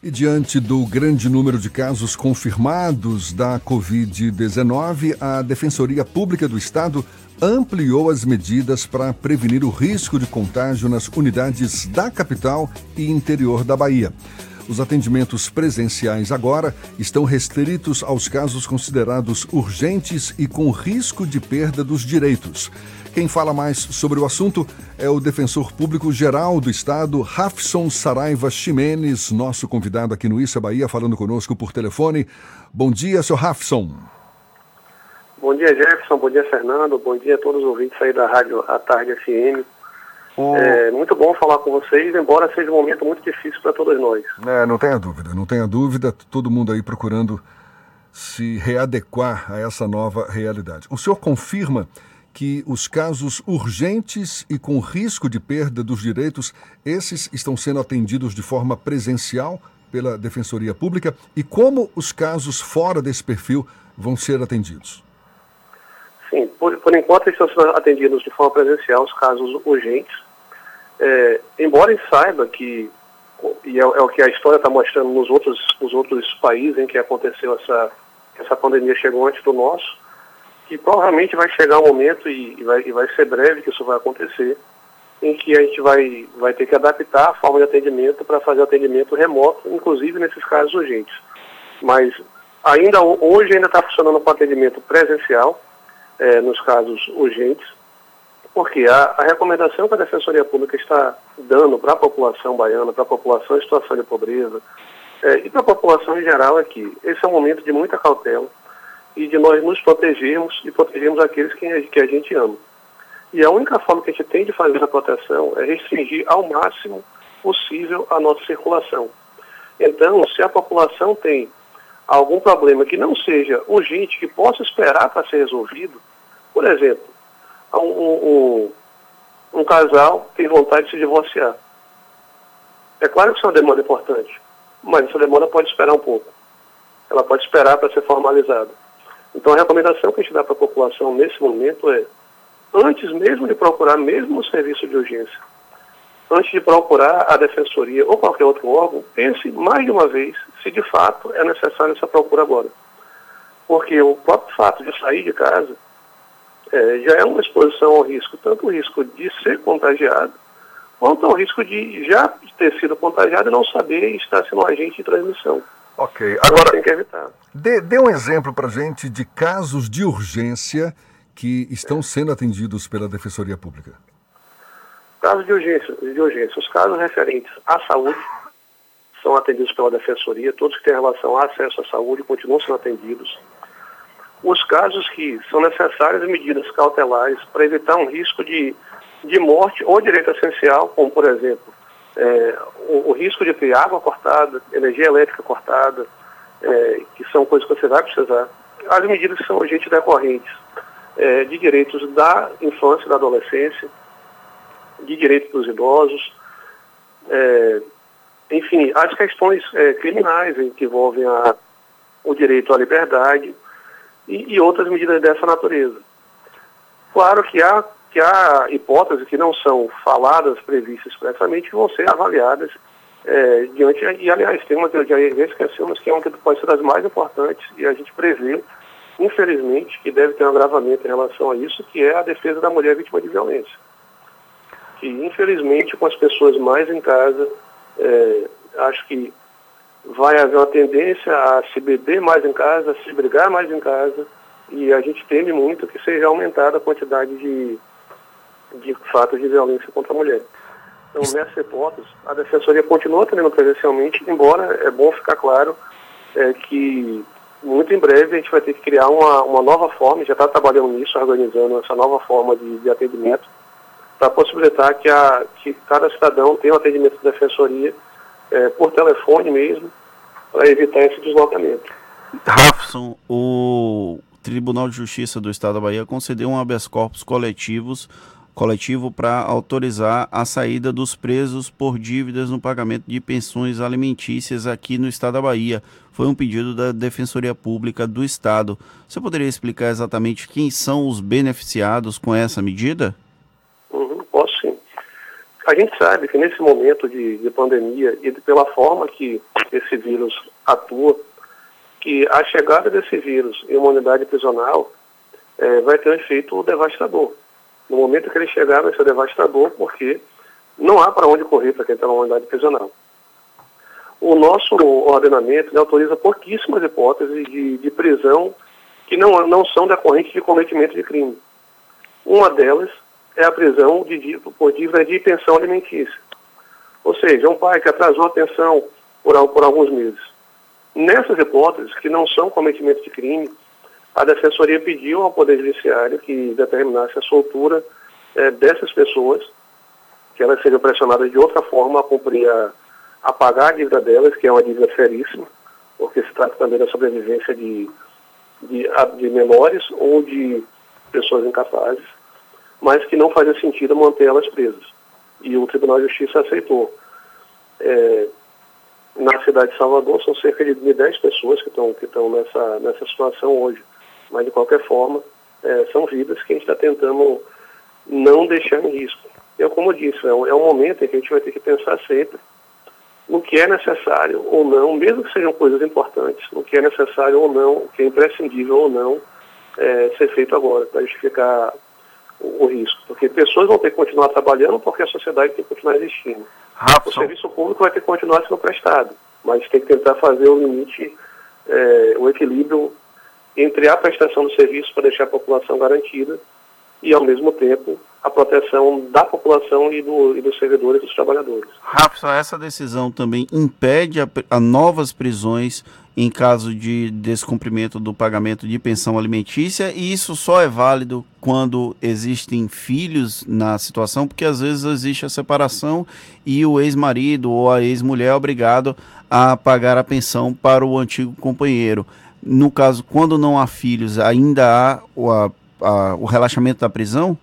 E diante do grande número de casos confirmados da Covid-19, a Defensoria Pública do Estado ampliou as medidas para prevenir o risco de contágio nas unidades da capital e interior da Bahia. Os atendimentos presenciais agora estão restritos aos casos considerados urgentes e com risco de perda dos direitos. Quem fala mais sobre o assunto é o defensor público geral do Estado, Rafson Saraiva Ximenes, nosso convidado aqui no Issa Bahia, falando conosco por telefone. Bom dia, seu Rafson. Bom dia, Jefferson. Bom dia, Fernando. Bom dia a todos os ouvintes aí da Rádio A Tarde FM. O... É muito bom falar com vocês, embora seja um momento muito difícil para todos nós. É, não tenha dúvida, não tenha dúvida, todo mundo aí procurando se readequar a essa nova realidade. O senhor confirma que os casos urgentes e com risco de perda dos direitos, esses estão sendo atendidos de forma presencial pela Defensoria Pública e como os casos fora desse perfil vão ser atendidos? Sim, por, por enquanto estão sendo atendidos de forma presencial os casos urgentes, é, embora ele saiba que, e é, é o que a história está mostrando nos outros, nos outros países em que aconteceu essa, essa pandemia chegou antes do nosso, que provavelmente vai chegar um momento, e, e, vai, e vai ser breve que isso vai acontecer, em que a gente vai, vai ter que adaptar a forma de atendimento para fazer atendimento remoto, inclusive nesses casos urgentes. Mas ainda hoje ainda está funcionando com atendimento presencial, é, nos casos urgentes, porque a, a, recomendação que a Defensoria Pública está dando para a população baiana, para a população em situação de pobreza, é, e para a população em geral é que esse é um momento de muita cautela e de nós nos protegermos e protegermos aqueles que, que a gente ama. E a única forma que a gente tem de fazer essa proteção é restringir ao máximo possível a nossa circulação. Então, se a população tem algum problema que não seja urgente, que possa esperar para ser resolvido, por exemplo, um, um, um, casal tem vontade de se divorciar. É claro que isso é uma demanda importante, mas essa demanda pode esperar um pouco. Ela pode esperar para ser formalizada. Então a recomendação que a gente dá para a população nesse momento é, antes mesmo de procurar mesmo o serviço de urgência, antes de procurar a defensoria ou qualquer outro órgão, pense mais de uma vez se de fato é necessário essa procura agora. Porque o próprio fato de sair de casa é, já é uma exposição ao risco, tanto o risco de ser contagiado, quanto ao risco de já ter sido contagiado e não saber estar sendo um agente de transmissão. Ok. Então, Agora, tem que evitar. Dê, dê um exemplo para gente de casos de urgência que estão sendo atendidos pela Defensoria Pública. Casos de urgência, de urgência. Os casos referentes à saúde são atendidos pela Defensoria, todos que têm relação a acesso à saúde continuam sendo atendidos os casos que são necessárias medidas cautelares para evitar um risco de, de morte ou direito essencial, como, por exemplo, é, o, o, risco de ter água cortada, energia elétrica cortada, é, que são coisas que você vai precisar. As medidas são urgentes decorrentes é, de direitos da infância e da adolescência, de direitos dos idosos, é, enfim, as questões é, criminais que envolvem a, o direito à liberdade, e, e outras medidas dessa natureza. Claro que há, que há hipóteses que não são faladas, previstas expressamente, que vão ser avaliadas é, diante, e aliás, tem uma eu já esqueci, mas que é uma que pode ser das mais importantes, e a gente prevê, infelizmente, que deve ter um agravamento em relação a isso, que é a defesa da mulher vítima de violência. Que, infelizmente, com as pessoas mais em casa, é, acho que vai haver uma tendência a se beber mais em casa, a se brigar mais em casa, e a gente teme muito que seja aumentada a quantidade de, de fatos de violência contra a mulher. Então, nessa hipótese, a Defensoria continua atendendo presencialmente, embora é bom ficar claro é, que muito em breve a gente vai ter que criar uma, uma nova forma, já está trabalhando nisso, organizando essa nova forma de, de atendimento, para possibilitar que, a, que cada cidadão tenha um atendimento da Defensoria é, por telefone mesmo, para evitar esse deslocamento. Rafson, o Tribunal de Justiça do Estado da Bahia concedeu um habeas corpus coletivos coletivo para autorizar a saída dos presos por dívidas no pagamento de pensões alimentícias aqui no estado da Bahia. Foi um pedido da Defensoria Pública do Estado. Você poderia explicar exatamente quem são os beneficiados com essa medida? A gente sabe que nesse momento de, de pandemia e pela forma que esse vírus atua, que a chegada desse vírus em uma unidade prisional é, vai ter um efeito devastador. No momento que ele chegar, vai ser devastador, porque não há para onde correr para quem está numa unidade prisional. O nosso ordenamento autoriza pouquíssimas hipóteses de, de prisão que não, não são decorrentes de cometimento de crime. Uma delas é a prisão de, por dívida de pensão alimentícia. Ou seja, um pai que atrasou a pensão por, por alguns meses. Nessas hipóteses, que não são cometimento de crime, a Defensoria pediu ao Poder Judiciário que determinasse a soltura é, dessas pessoas, que elas sejam pressionadas de outra forma a cumprir a, a pagar a dívida delas, que é uma dívida seríssima, porque se trata também da sobrevivência de, de, de menores ou de pessoas incapazes, mas que não fazia sentido manter elas presas. E o Tribunal de Justiça aceitou. É, na cidade de Salvador são cerca de 10 pessoas que estão que estão nessa, nessa situação hoje. Mas, de qualquer forma, é, são vidas que a gente está tentando não deixar em risco. Eu, como eu disse, é um, é um momento em que a gente vai ter que pensar sempre no que é necessário ou não, mesmo que sejam coisas importantes, no que é necessário ou não, o que é imprescindível ou não é, ser feito agora, para justificar o, o, risco. Porque pessoas vão ter que continuar trabalhando porque a sociedade tem que continuar existindo. O serviço público vai ter que continuar sendo prestado, mas tem que tentar fazer o limite, é, o equilíbrio entre a prestação do serviço para deixar a população garantida e, ao mesmo tempo, a proteção da população e, do, e dos servidores e dos trabalhadores. Rafa, essa decisão também impede a, a, novas prisões em caso de descumprimento do pagamento de pensão alimentícia e isso só é válido quando existem filhos na situação, porque às vezes existe a separação e o ex-marido ou a ex-mulher é obrigado a pagar a pensão para o antigo companheiro. No caso, quando não há filhos, ainda há o, a, a, o relaxamento da prisão?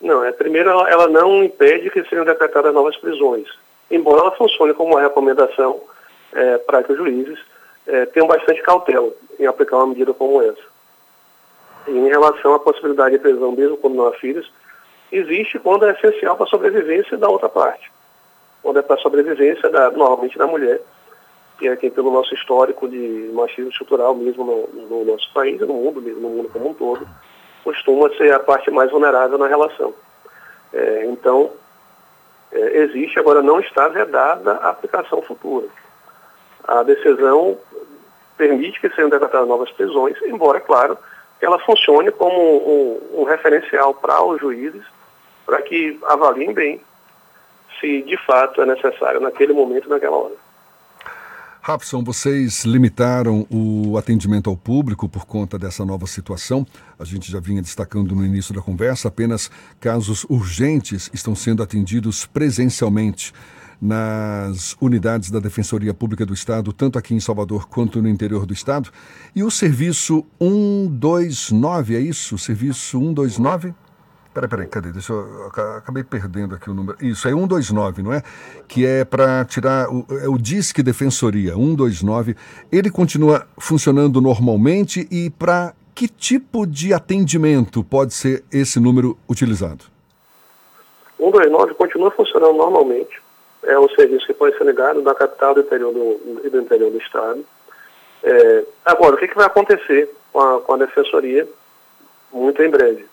Não, é, primeiro ela, ela não impede que sejam decretadas novas prisões, embora ela funcione como uma recomendação é, para que os juízes é, tenham bastante cautela em aplicar uma medida como essa. E em relação à possibilidade de prisão, mesmo quando não há filhos, existe quando é essencial para a sobrevivência da outra parte. Quando é para a sobrevivência, da, normalmente, da mulher, que é quem pelo nosso histórico de machismo estrutural mesmo no, no nosso país, no mundo mesmo, no mundo como um todo, costuma ser a parte mais vulnerável na relação. É, então, é, existe, agora não está vedada a aplicação futura. A decisão permite que sejam decretadas novas prisões, embora, é claro, que ela funcione como um, um referencial para os juízes, para que avaliem bem se de fato é necessário naquele momento, naquela hora. Rapson, vocês limitaram o atendimento ao público por conta dessa nova situação. A gente já vinha destacando no início da conversa, apenas casos urgentes estão sendo atendidos presencialmente nas unidades da Defensoria Pública do Estado, tanto aqui em Salvador quanto no interior do Estado. E o serviço 129, é isso? Serviço 129? Peraí, peraí, cadê? Deixa eu. Acabei perdendo aqui o número. Isso, é 129, não é? Que é para tirar. O, é o Disque Defensoria, 129. Ele continua funcionando normalmente e para que tipo de atendimento pode ser esse número utilizado? 129 continua funcionando normalmente. É um serviço que pode ser ligado da capital do interior do, do, interior do Estado. É, agora, o que, que vai acontecer com a, com a Defensoria muito em breve?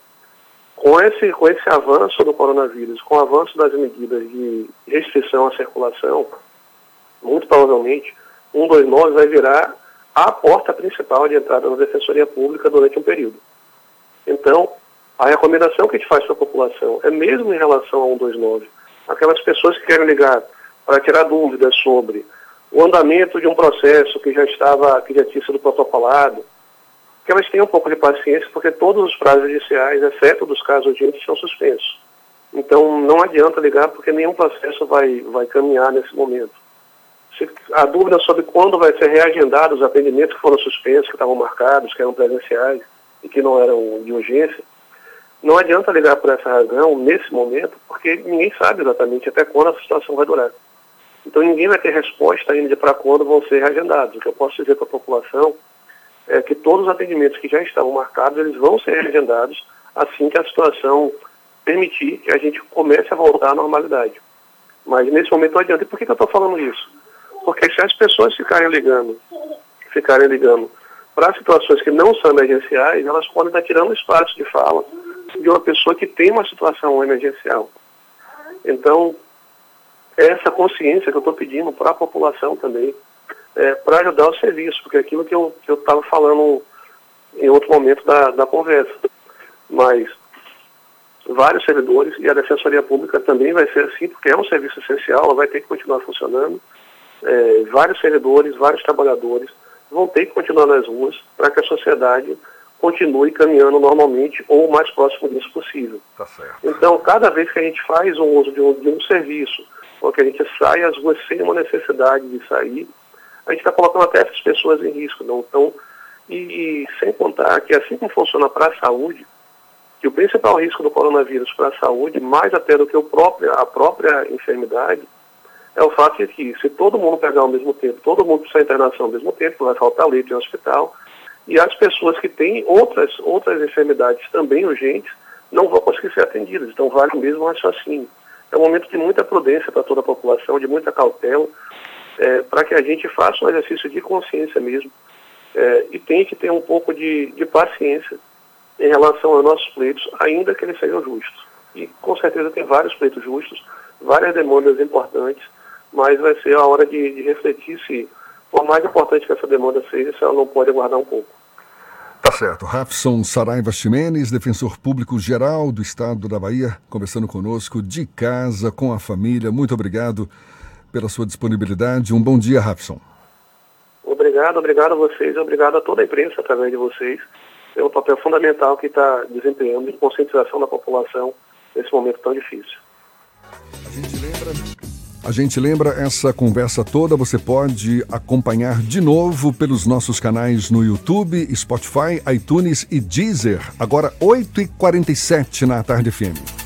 Com esse, com esse avanço do coronavírus, com o avanço das medidas de restrição à circulação, muito provavelmente, 129 vai virar a porta principal de entrada na Defensoria Pública durante um período. Então, a recomendação que a gente faz para a população é mesmo em relação a 129, aquelas pessoas que querem ligar para tirar dúvidas sobre o andamento de um processo que já estava, que já tinha sido protocolado, que elas tenham um pouco de paciência, porque todos os prazos judiciais, exceto dos casos urgentes, são suspensos. Então, não adianta ligar, porque nenhum processo vai, vai caminhar nesse momento. Se a dúvida sobre quando vai ser reagendado os atendimentos que foram suspensos, que estavam marcados, que eram presenciais e que não eram de urgência, não adianta ligar por essa razão nesse momento, porque ninguém sabe exatamente até quando a situação vai durar. Então ninguém vai ter resposta ainda para quando vão ser reagendados. O que eu posso dizer para a população é, que todos os atendimentos que já estavam marcados, eles vão ser agendados assim que a situação permitir que a gente comece a voltar à normalidade. Mas nesse momento não adianta. E por que, que eu estou falando isso? Porque se as pessoas ficarem ligando, ficarem ligando para situações que não são emergenciais, elas podem estar tirando espaço de fala de uma pessoa que tem uma situação emergencial. Então, essa consciência que eu estou pedindo para a população também, é, para ajudar o serviço, porque é aquilo que eu estava falando em outro momento da, da conversa. Mas vários servidores e a Defensoria Pública também vai ser assim, porque é um serviço essencial, ela vai ter que continuar funcionando. É, vários servidores, vários trabalhadores vão ter que continuar nas ruas para que a sociedade continue caminhando normalmente ou o mais próximo disso possível. Tá. Então, cada vez que a gente faz um uso de um, de um serviço, ou que a gente sai às ruas sem uma necessidade de sair, a gente está colocando até essas pessoas em risco. Não? Então, e, e sem contar que assim como funciona para a saúde, que o principal risco do coronavírus para a saúde, mais até do que o próprio, a própria enfermidade, é o fato de que se todo mundo pegar ao mesmo tempo, todo mundo precisa internação ao mesmo tempo, vai faltar leite em hospital, e as pessoas que têm outras, outras enfermidades também urgentes não vão conseguir ser atendidas. Então vale mesmo raciocínio. É um momento de muita prudência para toda a população, de muita cautela, é, para que a gente faça um exercício de consciência mesmo é, e tente ter um pouco de, de paciência em relação aos nossos pleitos, ainda que eles sejam justos. E com certeza tem vários pleitos justos, várias demandas importantes, mas vai ser a hora de, de refletir se, por mais importante que essa demanda seja, se ela não pode aguardar um pouco. Tá certo. Rafson Saraiva Ximenes, defensor público geral do estado da Bahia, conversando conosco de casa, com a família. Muito obrigado pela sua disponibilidade. Um bom dia, Rafson. Obrigado, obrigado a vocês, obrigado a toda a imprensa através de vocês, pelo papel fundamental que está desempenhando de conscientização da população nesse momento tão difícil. A gente lembra a gente lembra essa conversa toda, você pode acompanhar de novo pelos nossos canais no YouTube, Spotify, iTunes e Deezer. Agora 8h47 na Tarde FM.